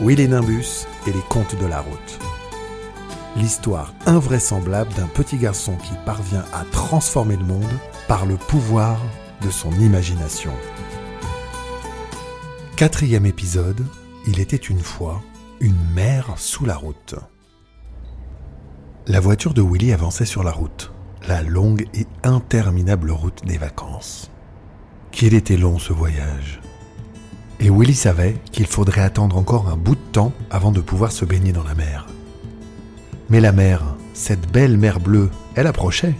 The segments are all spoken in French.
Willy Nimbus et les contes de la route. L'histoire invraisemblable d'un petit garçon qui parvient à transformer le monde par le pouvoir de son imagination. Quatrième épisode, il était une fois une mer sous la route. La voiture de Willy avançait sur la route, la longue et interminable route des vacances. Qu'il était long ce voyage. Et Willy savait qu'il faudrait attendre encore un bout de temps avant de pouvoir se baigner dans la mer. Mais la mer, cette belle mer bleue, elle approchait.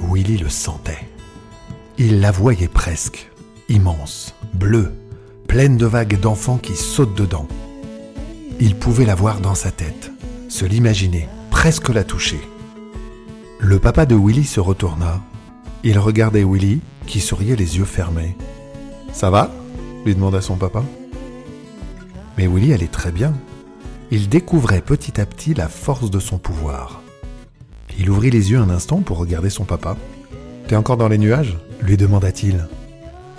Willy le sentait. Il la voyait presque, immense, bleue, pleine de vagues d'enfants qui sautent dedans. Il pouvait la voir dans sa tête, se l'imaginer, presque la toucher. Le papa de Willy se retourna. Il regardait Willy, qui souriait les yeux fermés. Ça va? lui demanda son papa. Mais Willy allait très bien. Il découvrait petit à petit la force de son pouvoir. Il ouvrit les yeux un instant pour regarder son papa. T'es encore dans les nuages? lui demanda-t-il.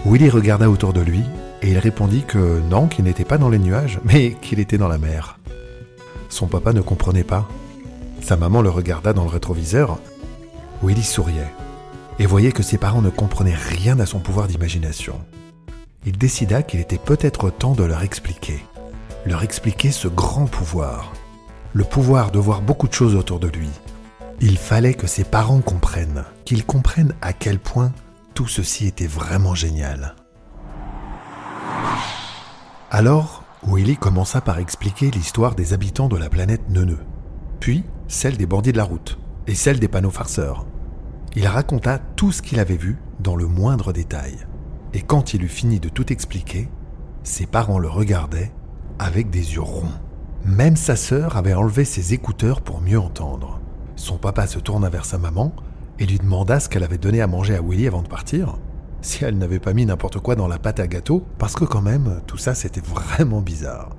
Willy regarda autour de lui et il répondit que non, qu'il n'était pas dans les nuages, mais qu'il était dans la mer. Son papa ne comprenait pas. Sa maman le regarda dans le rétroviseur. Willy souriait et voyait que ses parents ne comprenaient rien à son pouvoir d'imagination. Il décida qu'il était peut-être temps de leur expliquer. Leur expliquer ce grand pouvoir. Le pouvoir de voir beaucoup de choses autour de lui. Il fallait que ses parents comprennent, qu'ils comprennent à quel point tout ceci était vraiment génial. Alors, Willy commença par expliquer l'histoire des habitants de la planète Neuneu, puis celle des bandits de la route et celle des panneaux farceurs. Il raconta tout ce qu'il avait vu dans le moindre détail. Et quand il eut fini de tout expliquer, ses parents le regardaient avec des yeux ronds. Même sa sœur avait enlevé ses écouteurs pour mieux entendre. Son papa se tourna vers sa maman et lui demanda ce qu'elle avait donné à manger à Willy avant de partir. Si elle n'avait pas mis n'importe quoi dans la pâte à gâteau, parce que quand même, tout ça c'était vraiment bizarre.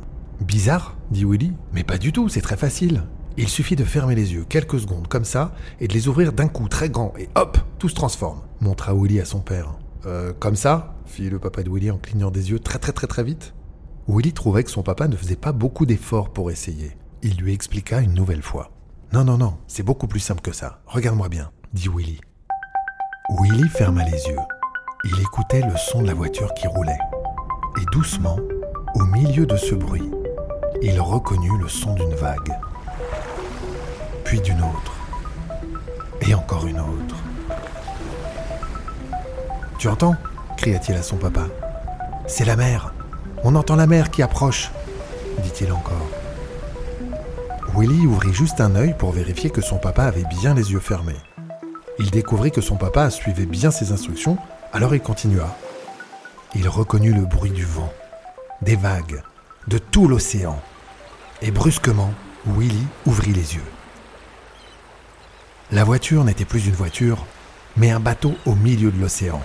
Bizarre dit Willy. Mais pas du tout, c'est très facile. Il suffit de fermer les yeux quelques secondes comme ça et de les ouvrir d'un coup très grand et hop, tout se transforme, montra Willy à son père. Euh, comme ça fit le papa de Willy en clignant des yeux très très très très vite. Willy trouvait que son papa ne faisait pas beaucoup d'efforts pour essayer. Il lui expliqua une nouvelle fois. Non, non, non, c'est beaucoup plus simple que ça. Regarde-moi bien, dit Willy. Willy ferma les yeux. Il écoutait le son de la voiture qui roulait. Et doucement, au milieu de ce bruit, il reconnut le son d'une vague. Puis d'une autre. Et encore une autre. Tu entends? cria-t-il à son papa. C'est la mer. On entend la mer qui approche, dit-il encore. Willy ouvrit juste un œil pour vérifier que son papa avait bien les yeux fermés. Il découvrit que son papa suivait bien ses instructions, alors il continua. Il reconnut le bruit du vent, des vagues, de tout l'océan. Et brusquement, Willy ouvrit les yeux. La voiture n'était plus une voiture, mais un bateau au milieu de l'océan.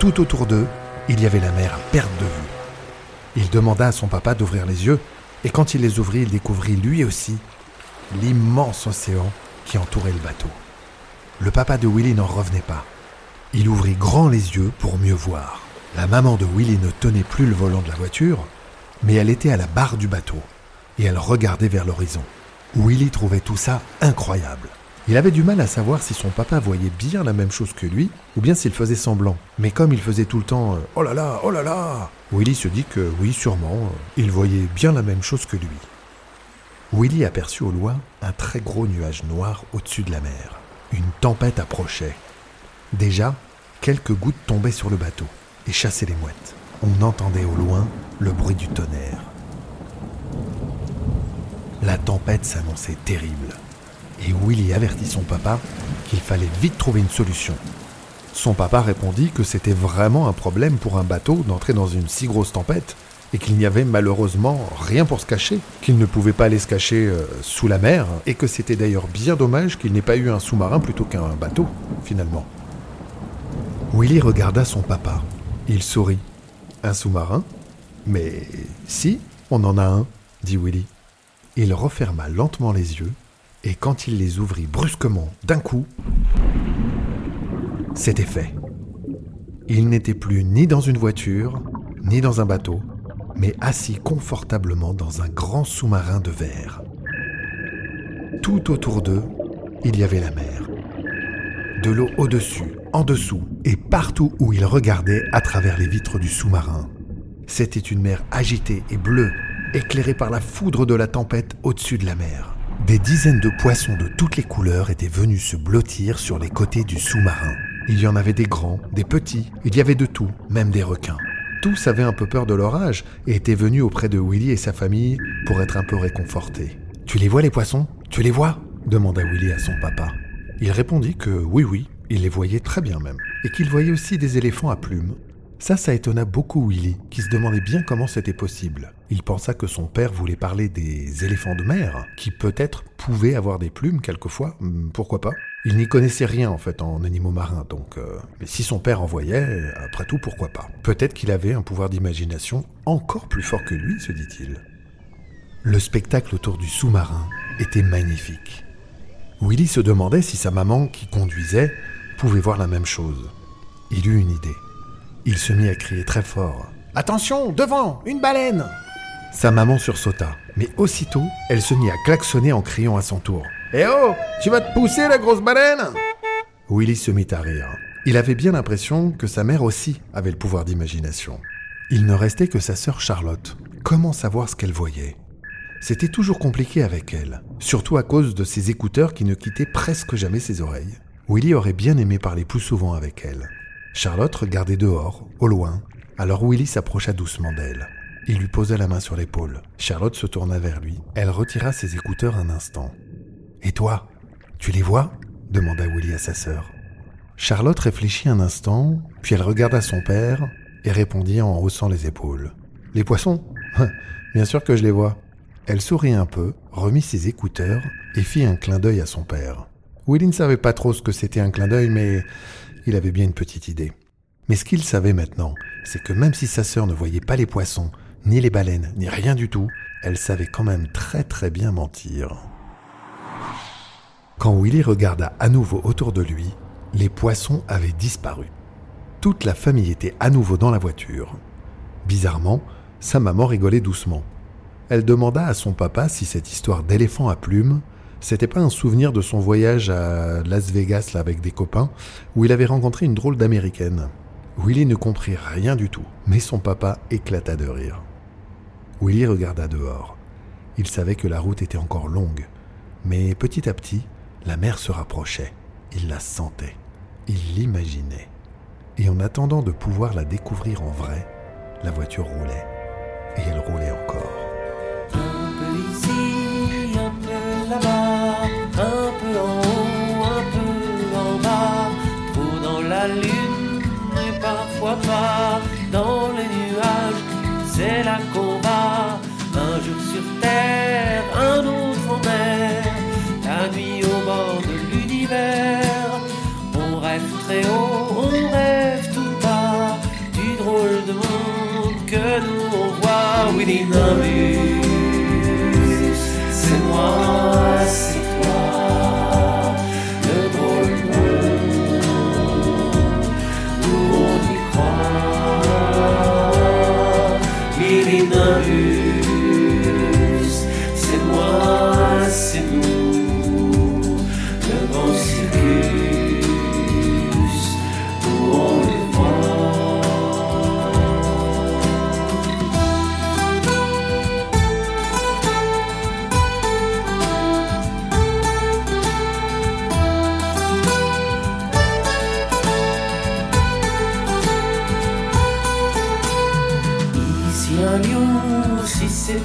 Tout autour d'eux, il y avait la mer à perte de vue. Il demanda à son papa d'ouvrir les yeux, et quand il les ouvrit, il découvrit lui aussi l'immense océan qui entourait le bateau. Le papa de Willy n'en revenait pas. Il ouvrit grand les yeux pour mieux voir. La maman de Willy ne tenait plus le volant de la voiture, mais elle était à la barre du bateau, et elle regardait vers l'horizon. Willy trouvait tout ça incroyable. Il avait du mal à savoir si son papa voyait bien la même chose que lui, ou bien s'il faisait semblant. Mais comme il faisait tout le temps euh, Oh là là, oh là là Willy se dit que oui, sûrement, euh, il voyait bien la même chose que lui. Willy aperçut au loin un très gros nuage noir au-dessus de la mer. Une tempête approchait. Déjà, quelques gouttes tombaient sur le bateau et chassaient les mouettes. On entendait au loin le bruit du tonnerre. La tempête s'annonçait terrible et Willy avertit son papa qu'il fallait vite trouver une solution. Son papa répondit que c'était vraiment un problème pour un bateau d'entrer dans une si grosse tempête et qu'il n'y avait malheureusement rien pour se cacher, qu'il ne pouvait pas aller se cacher euh, sous la mer et que c'était d'ailleurs bien dommage qu'il n'ait pas eu un sous-marin plutôt qu'un bateau, finalement. Willy regarda son papa. Il sourit. Un sous-marin? Mais si, on en a un, dit Willy. Il referma lentement les yeux Et quand il les ouvrit brusquement, d'un coup, c'était fait. Il n'était plus ni dans une voiture, ni dans un bateau, mais assis confortablement dans un grand sous-marin de verre. Tout autour d'eux, il y avait la mer. De l'eau au-dessus, en dessous, et partout où ils regardaient à travers les vitres du sous-marin. C'était une mer agitée et bleue, éclairée par la foudre de la tempête au-dessus de la mer. Des dizaines de poissons de toutes les couleurs étaient venus se blottir sur les côtés du sous-marin. Il y en avait des grands, des petits, il y avait de tout, même des requins. Tous avaient un peu peur de l'orage et étaient venus auprès de Willy et sa famille pour être un peu réconfortés. Tu les vois les poissons? Tu les vois? demanda Willy à son papa. Il répondit que oui, oui, il les voyait très bien même, et qu'il voyait aussi des éléphants à plumes. Ça, ça étonna beaucoup Willy, qui se demandait bien comment c'était possible. Il pensa que son père voulait parler des éléphants de mer, qui peut-être pouvaient avoir des plumes quelquefois, hmm, pourquoi pas Il n'y connaissait rien en fait en animaux marins, donc... euh, mais si son père en voyait, après tout, pourquoi pas Peut-être qu'il avait un pouvoir d'imagination encore plus fort que lui, se dit-il. Le spectacle autour du sous-marin était magnifique. Willy se demandait si sa maman, qui conduisait, pouvait voir la même chose. Il eut une idée. Il se mit à crier très fort. Attention, devant, une baleine Sa maman sursauta, mais aussitôt, elle se mit à klaxonner en criant à son tour. Eh oh, tu vas te pousser la grosse baleine Willy se mit à rire. Il avait bien l'impression que sa mère aussi avait le pouvoir d'imagination. Il ne restait que sa sœur Charlotte. Comment savoir ce qu'elle voyait? C'était toujours compliqué avec elle, surtout à cause de ses écouteurs qui ne quittaient presque jamais ses oreilles. Willy aurait bien aimé parler plus souvent avec elle. Charlotte regardait dehors, au loin, alors Willy s'approcha doucement d'elle. Il lui posa la main sur l'épaule. Charlotte se tourna vers lui. Elle retira ses écouteurs un instant. Et toi, tu les vois? demanda Willy à sa sœur. Charlotte réfléchit un instant, puis elle regarda son père et répondit en haussant les épaules. Les poissons Bien sûr que je les vois. Elle sourit un peu, remit ses écouteurs et fit un clin d'œil à son père. Willy ne savait pas trop ce que c'était un clin d'œil, mais il avait bien une petite idée. Mais ce qu'il savait maintenant, c'est que même si sa sœur ne voyait pas les poissons, ni les baleines, ni rien du tout, elle savait quand même très très bien mentir. Quand Willy regarda à nouveau autour de lui, les poissons avaient disparu. Toute la famille était à nouveau dans la voiture. Bizarrement, sa maman rigolait doucement. Elle demanda à son papa si cette histoire d'éléphant à plumes, c'était pas un souvenir de son voyage à Las Vegas là, avec des copains, où il avait rencontré une drôle d'américaine. Willy ne comprit rien du tout, mais son papa éclata de rire. Willy regarda dehors. Il savait que la route était encore longue, mais petit à petit, la mer se rapprochait. Il la sentait, il l'imaginait. Et en attendant de pouvoir la découvrir en vrai, la voiture roulait. Et elle roulait encore. Rêve très haut, on rêve tout bas, du drôle de monde que nous on voit. Willy Nimbus, c'est moi, c'est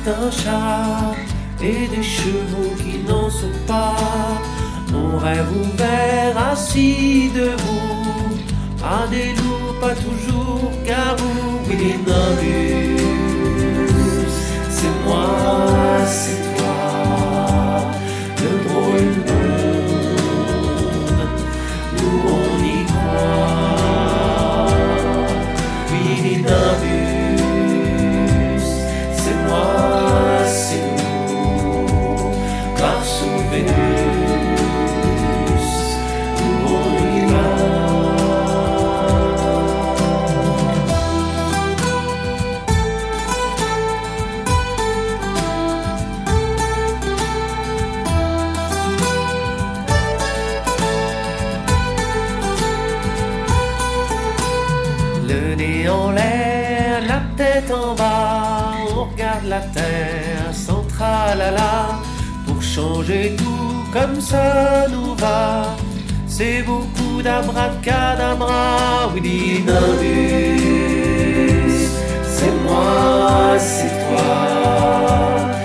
un chat, et des chevaux qui n'en sont pas. On rêve ouvert, assis debout, à des loups, pas toujours garous. Oui, les Vénus, Le nez en l'air, la tête en bas, on regarde la terre centrale à la changer tout comme ça nous va. C'est beaucoup d'abracadabra, oui, d'inandus. C'est moi, c'est toi.